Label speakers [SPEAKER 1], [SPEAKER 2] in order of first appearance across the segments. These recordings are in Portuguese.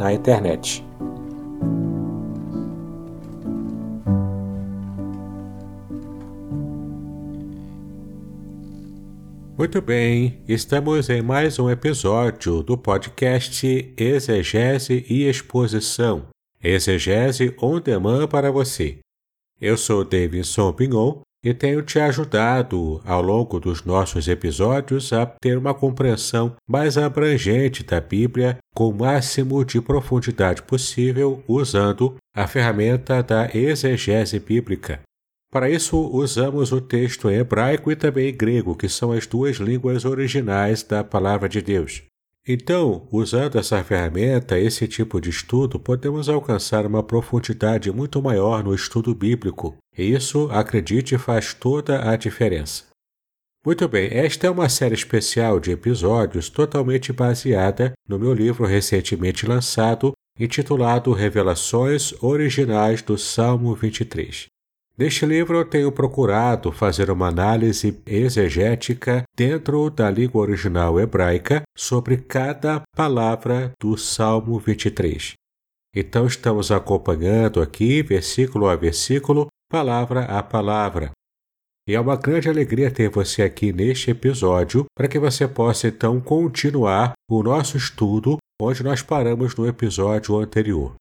[SPEAKER 1] na internet. Muito bem, estamos em mais um episódio do podcast Exegese e Exposição. Exegese on demand para você. Eu sou Davidson Pignon e tenho te ajudado ao longo dos nossos episódios a ter uma compreensão mais abrangente da Bíblia com o máximo de profundidade possível usando a ferramenta da exegese bíblica. Para isso, usamos o texto em hebraico e também em grego, que são as duas línguas originais da Palavra de Deus. Então, usando essa ferramenta, esse tipo de estudo, podemos alcançar uma profundidade muito maior no estudo bíblico. E isso, acredite, faz toda a diferença. Muito bem, esta é uma série especial de episódios totalmente baseada no meu livro recentemente lançado, intitulado Revelações Originais do Salmo 23. Neste livro eu tenho procurado fazer uma análise exegética dentro da língua original hebraica sobre cada palavra do Salmo 23. Então estamos acompanhando aqui, versículo a versículo, palavra a palavra. E é uma grande alegria ter você aqui neste episódio para que você possa então continuar o nosso estudo onde nós paramos no episódio anterior.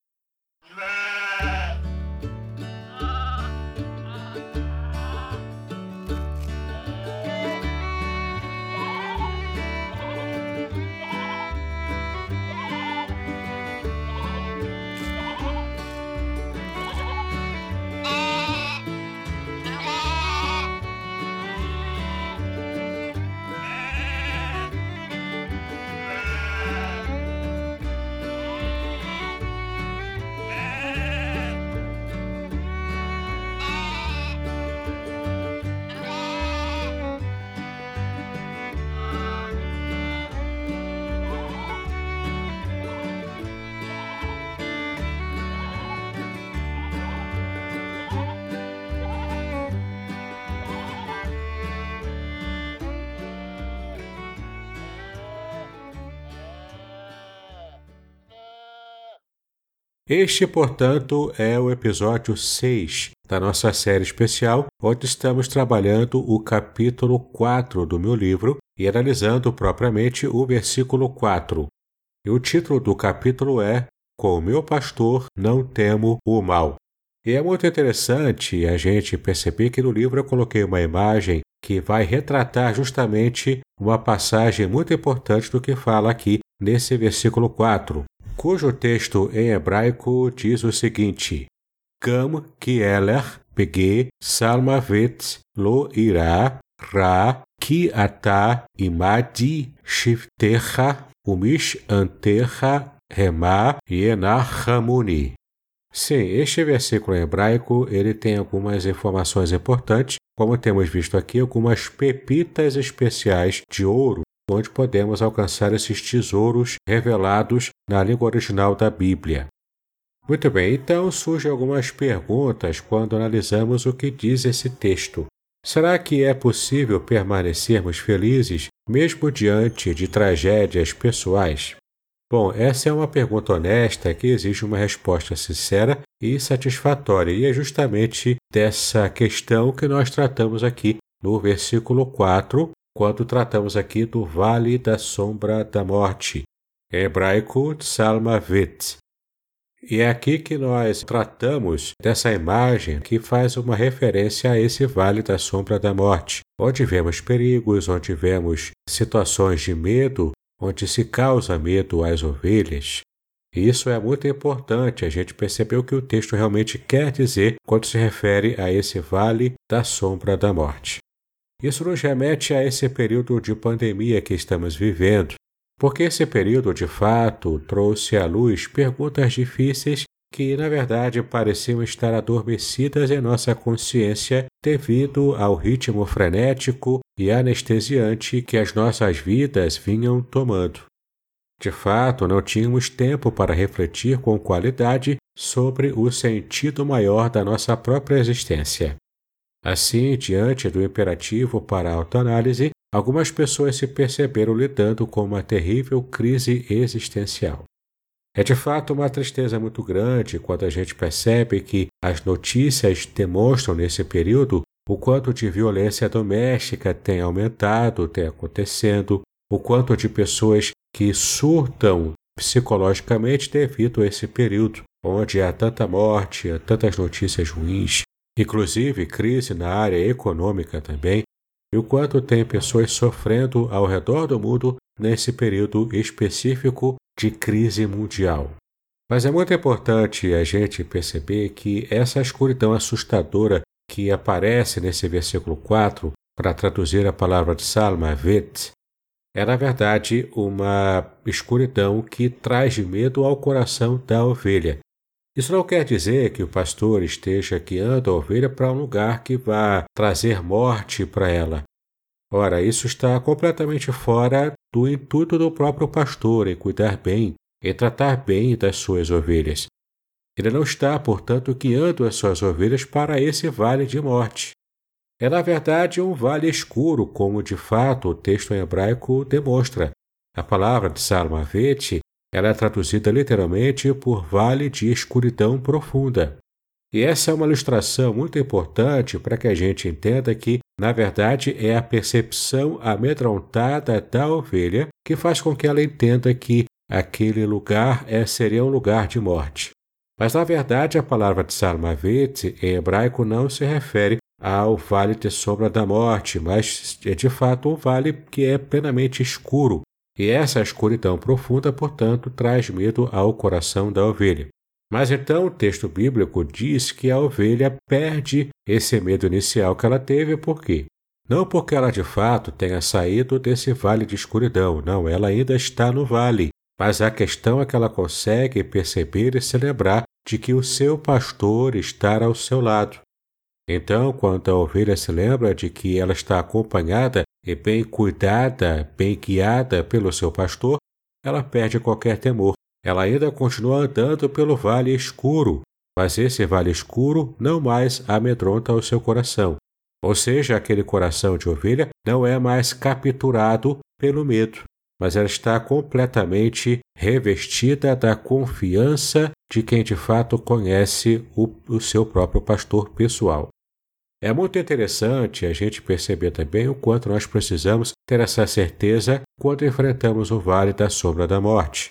[SPEAKER 1] Este, portanto, é o episódio 6 da nossa série especial, onde estamos trabalhando o capítulo 4 do meu livro e analisando propriamente o versículo 4. E o título do capítulo é Com o meu pastor não temo o mal. E é muito interessante a gente perceber que no livro eu coloquei uma imagem que vai retratar justamente uma passagem muito importante do que fala aqui nesse versículo 4, cujo texto em hebraico diz o seguinte: Gam Kieler Pege Salmavet Lo Ira Ra Ki Ata Imadi Shiftecha Umish Antecha Rema Yenachamuni. Sim, este versículo em hebraico ele tem algumas informações importantes, como temos visto aqui, algumas pepitas especiais de ouro onde podemos alcançar esses tesouros revelados na língua original da Bíblia. Muito bem, então surgem algumas perguntas quando analisamos o que diz esse texto. Será que é possível permanecermos felizes mesmo diante de tragédias pessoais? Bom, essa é uma pergunta honesta que exige uma resposta sincera e satisfatória, e é justamente dessa questão que nós tratamos aqui no versículo 4 quando tratamos aqui do Vale da Sombra da Morte, em hebraico Tsalmavit. E é aqui que nós tratamos dessa imagem que faz uma referência a esse vale da sombra da morte, onde vemos perigos, onde vemos situações de medo, onde se causa medo às ovelhas. E isso é muito importante a gente perceber o que o texto realmente quer dizer quando se refere a esse vale da sombra da morte. Isso nos remete a esse período de pandemia que estamos vivendo, porque esse período de fato trouxe à luz perguntas difíceis que, na verdade, pareciam estar adormecidas em nossa consciência devido ao ritmo frenético e anestesiante que as nossas vidas vinham tomando. De fato, não tínhamos tempo para refletir com qualidade sobre o sentido maior da nossa própria existência. Assim, diante do imperativo para a autoanálise, algumas pessoas se perceberam lidando com uma terrível crise existencial. É de fato uma tristeza muito grande quando a gente percebe que as notícias demonstram nesse período o quanto de violência doméstica tem aumentado, tem acontecendo, o quanto de pessoas que surtam psicologicamente devido a esse período, onde há tanta morte, há tantas notícias ruins, inclusive crise na área econômica também, e o quanto tem pessoas sofrendo ao redor do mundo nesse período específico de crise mundial. Mas é muito importante a gente perceber que essa escuridão assustadora que aparece nesse versículo 4, para traduzir a palavra de Salma, vet, é na verdade uma escuridão que traz medo ao coração da ovelha. Isso não quer dizer que o pastor esteja guiando a ovelha para um lugar que vá trazer morte para ela. Ora, isso está completamente fora do intuito do próprio pastor em cuidar bem e tratar bem das suas ovelhas. Ele não está, portanto, guiando as suas ovelhas para esse vale de morte. É, na verdade, um vale escuro, como de fato o texto em hebraico demonstra. A palavra de Salmavete ela é traduzida literalmente por vale de escuridão profunda. E essa é uma ilustração muito importante para que a gente entenda que, na verdade, é a percepção amedrontada da ovelha que faz com que ela entenda que aquele lugar é, seria um lugar de morte. Mas, na verdade, a palavra de Salmavet em hebraico não se refere ao vale de sombra da morte, mas é de fato um vale que é plenamente escuro, e essa escuridão profunda, portanto, traz medo ao coração da ovelha. Mas então o texto bíblico diz que a ovelha perde esse medo inicial que ela teve, por quê? Não porque ela de fato tenha saído desse vale de escuridão, não, ela ainda está no vale. Mas a questão é que ela consegue perceber e se lembrar de que o seu pastor está ao seu lado. Então, quando a ovelha se lembra de que ela está acompanhada e bem cuidada, bem guiada pelo seu pastor, ela perde qualquer temor. Ela ainda continua andando pelo vale escuro, mas esse vale escuro não mais amedronta o seu coração. Ou seja, aquele coração de ovelha não é mais capturado pelo medo, mas ela está completamente revestida da confiança de quem de fato conhece o, o seu próprio pastor pessoal. É muito interessante a gente perceber também o quanto nós precisamos ter essa certeza quando enfrentamos o vale da sombra da morte.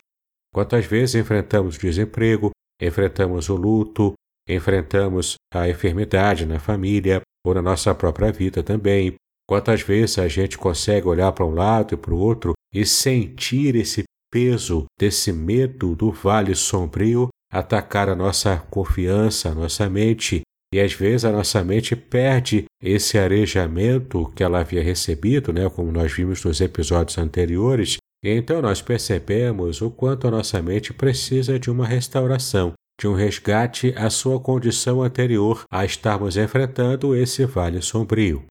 [SPEAKER 1] Quantas vezes enfrentamos o desemprego, enfrentamos o luto, enfrentamos a enfermidade na família ou na nossa própria vida também. Quantas vezes a gente consegue olhar para um lado e para o outro e sentir esse peso desse medo do vale sombrio atacar a nossa confiança, a nossa mente e às vezes a nossa mente perde esse arejamento que ela havia recebido, né, como nós vimos nos episódios anteriores, e então nós percebemos o quanto a nossa mente precisa de uma restauração, de um resgate à sua condição anterior a estarmos enfrentando esse vale sombrio.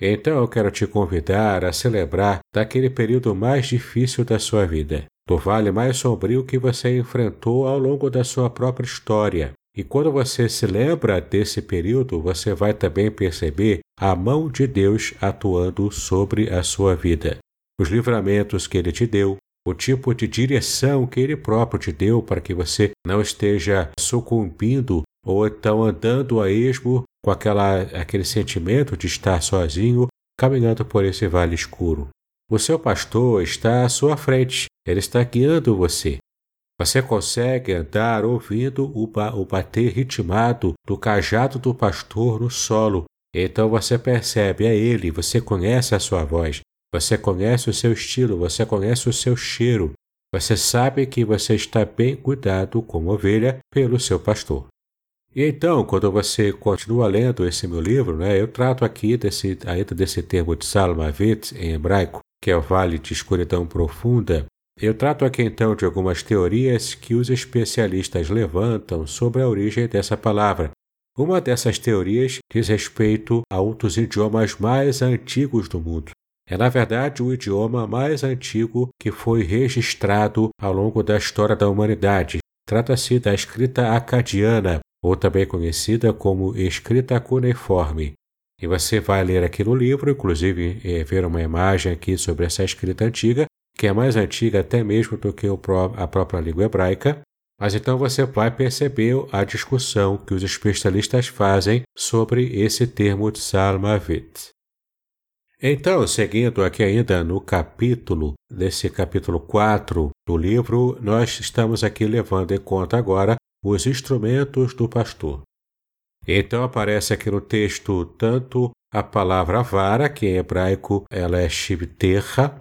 [SPEAKER 1] Então eu quero te convidar a celebrar daquele período mais difícil da sua vida, do vale mais sombrio que você enfrentou ao longo da sua própria história, e quando você se lembra desse período, você vai também perceber a mão de Deus atuando sobre a sua vida. Os livramentos que ele te deu, o tipo de direção que ele próprio te deu para que você não esteja sucumbindo ou então andando a esmo com aquela, aquele sentimento de estar sozinho caminhando por esse vale escuro. O seu pastor está à sua frente, ele está guiando você. Você consegue andar ouvindo o, ba o bater ritmado do cajado do pastor no solo. Então você percebe, é ele, você conhece a sua voz, você conhece o seu estilo, você conhece o seu cheiro. Você sabe que você está bem cuidado como ovelha pelo seu pastor. E então, quando você continua lendo esse meu livro, né, eu trato aqui desse, ainda desse termo de Salmavit em hebraico, que é o vale de escuridão profunda. Eu trato aqui então de algumas teorias que os especialistas levantam sobre a origem dessa palavra. Uma dessas teorias diz respeito a um dos idiomas mais antigos do mundo. É, na verdade, o idioma mais antigo que foi registrado ao longo da história da humanidade. Trata-se da escrita acadiana, ou também conhecida como escrita cuneiforme. E você vai ler aqui no livro, inclusive é, ver uma imagem aqui sobre essa escrita antiga, que é mais antiga até mesmo do que a própria língua hebraica. Mas então você vai perceber a discussão que os especialistas fazem sobre esse termo Tsalmavit. Então, seguindo aqui ainda no capítulo, nesse capítulo 4 do livro, nós estamos aqui levando em conta agora os instrumentos do pastor. Então aparece aqui no texto tanto a palavra vara, que em hebraico ela é shivterra,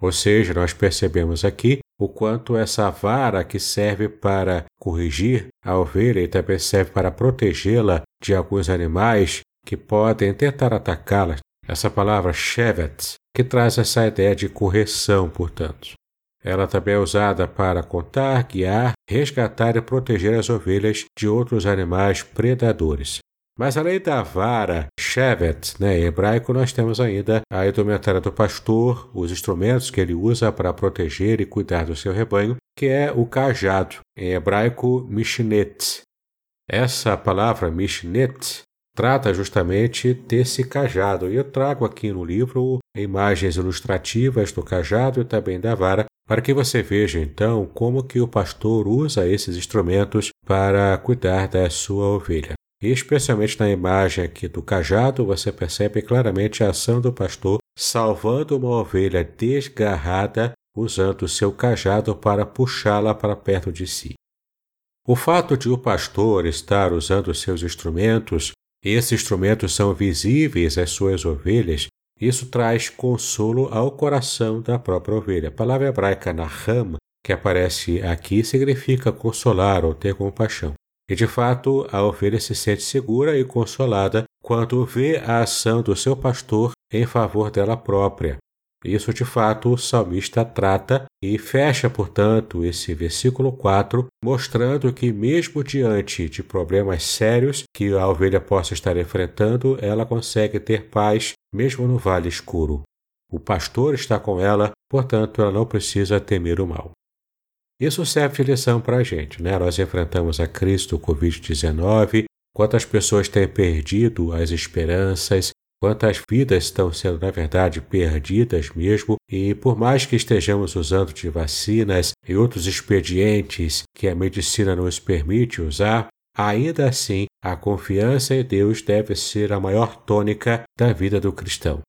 [SPEAKER 1] ou seja, nós percebemos aqui o quanto essa vara que serve para corrigir a ovelha e também serve para protegê-la de alguns animais que podem tentar atacá-la, essa palavra shevet, que traz essa ideia de correção, portanto. Ela também é usada para contar, guiar, resgatar e proteger as ovelhas de outros animais predadores. Mas além da vara, shevet, né, em hebraico, nós temos ainda a indumentária do pastor, os instrumentos que ele usa para proteger e cuidar do seu rebanho, que é o cajado, em hebraico, mishnet. Essa palavra mishnet trata justamente desse cajado. E eu trago aqui no livro imagens ilustrativas do cajado e também da vara, para que você veja então como que o pastor usa esses instrumentos para cuidar da sua ovelha. E especialmente na imagem aqui do cajado, você percebe claramente a ação do pastor salvando uma ovelha desgarrada usando o seu cajado para puxá-la para perto de si. O fato de o pastor estar usando seus instrumentos esses instrumentos são visíveis às suas ovelhas. Isso traz consolo ao coração da própria ovelha. A palavra hebraica naham, que aparece aqui, significa consolar ou ter compaixão. E de fato, a ovelha se sente segura e consolada quando vê a ação do seu pastor em favor dela própria. Isso de fato o salmista trata e fecha, portanto, esse versículo 4, mostrando que, mesmo diante de problemas sérios que a ovelha possa estar enfrentando, ela consegue ter paz, mesmo no vale escuro. O pastor está com ela, portanto, ela não precisa temer o mal. Isso serve de lição para a gente, né? Nós enfrentamos a crise do Covid-19, quantas pessoas têm perdido as esperanças, Quantas vidas estão sendo, na verdade, perdidas mesmo, e por mais que estejamos usando de vacinas e outros expedientes que a medicina nos permite usar, ainda assim a confiança em Deus deve ser a maior tônica da vida do cristão.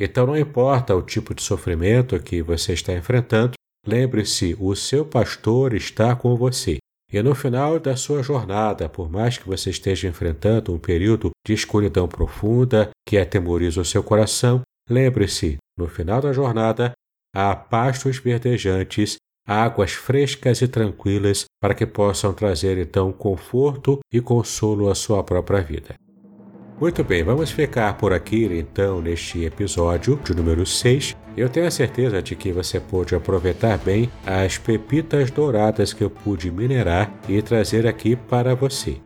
[SPEAKER 1] Então, não importa o tipo de sofrimento que você está enfrentando, lembre-se: o seu pastor está com você. E no final da sua jornada, por mais que você esteja enfrentando um período de escuridão profunda que atemoriza o seu coração, lembre-se, no final da jornada, há pastos verdejantes, águas frescas e tranquilas para que possam trazer então conforto e consolo à sua própria vida. Muito bem, vamos ficar por aqui então neste episódio de número 6. Eu tenho a certeza de que você pôde aproveitar bem as pepitas douradas que eu pude minerar e trazer aqui para você.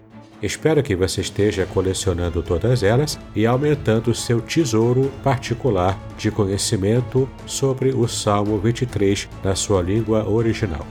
[SPEAKER 1] Espero que você esteja colecionando todas elas e aumentando seu tesouro particular de conhecimento sobre o Salmo 23 na sua língua original.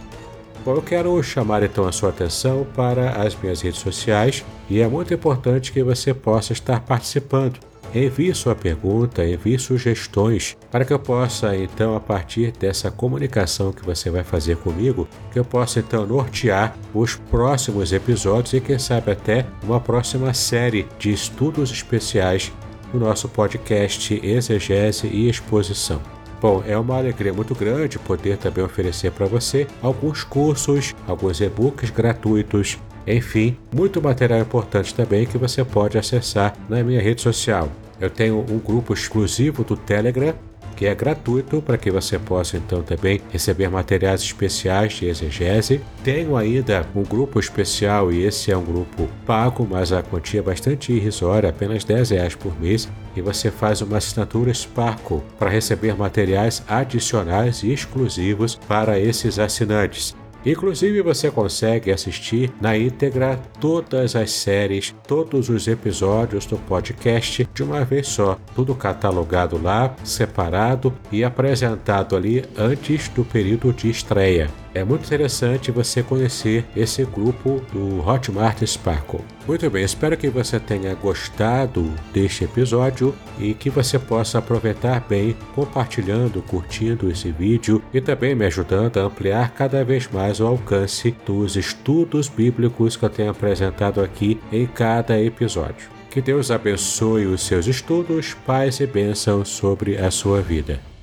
[SPEAKER 1] Bom, eu quero chamar então a sua atenção para as minhas redes sociais e é muito importante que você possa estar participando. Envie sua pergunta, envie sugestões para que eu possa então, a partir dessa comunicação que você vai fazer comigo, que eu possa então nortear os próximos episódios e quem sabe até uma próxima série de estudos especiais no nosso podcast Exegese e Exposição. Bom, é uma alegria muito grande poder também oferecer para você alguns cursos, alguns e-books gratuitos, enfim, muito material importante também que você pode acessar na minha rede social. Eu tenho um grupo exclusivo do Telegram que é gratuito para que você possa então também receber materiais especiais de exegese. Tenho ainda um grupo especial e esse é um grupo pago, mas a quantia é bastante irrisória, apenas 10 reais por mês, e você faz uma assinatura Sparkle para receber materiais adicionais e exclusivos para esses assinantes. Inclusive, você consegue assistir na íntegra todas as séries, todos os episódios do podcast de uma vez só, tudo catalogado lá, separado e apresentado ali antes do período de estreia. É muito interessante você conhecer esse grupo do Hotmart Sparkle. Muito bem, espero que você tenha gostado deste episódio e que você possa aproveitar bem compartilhando, curtindo esse vídeo e também me ajudando a ampliar cada vez mais o alcance dos estudos bíblicos que eu tenho apresentado aqui em cada episódio. Que Deus abençoe os seus estudos, paz e bênção sobre a sua vida.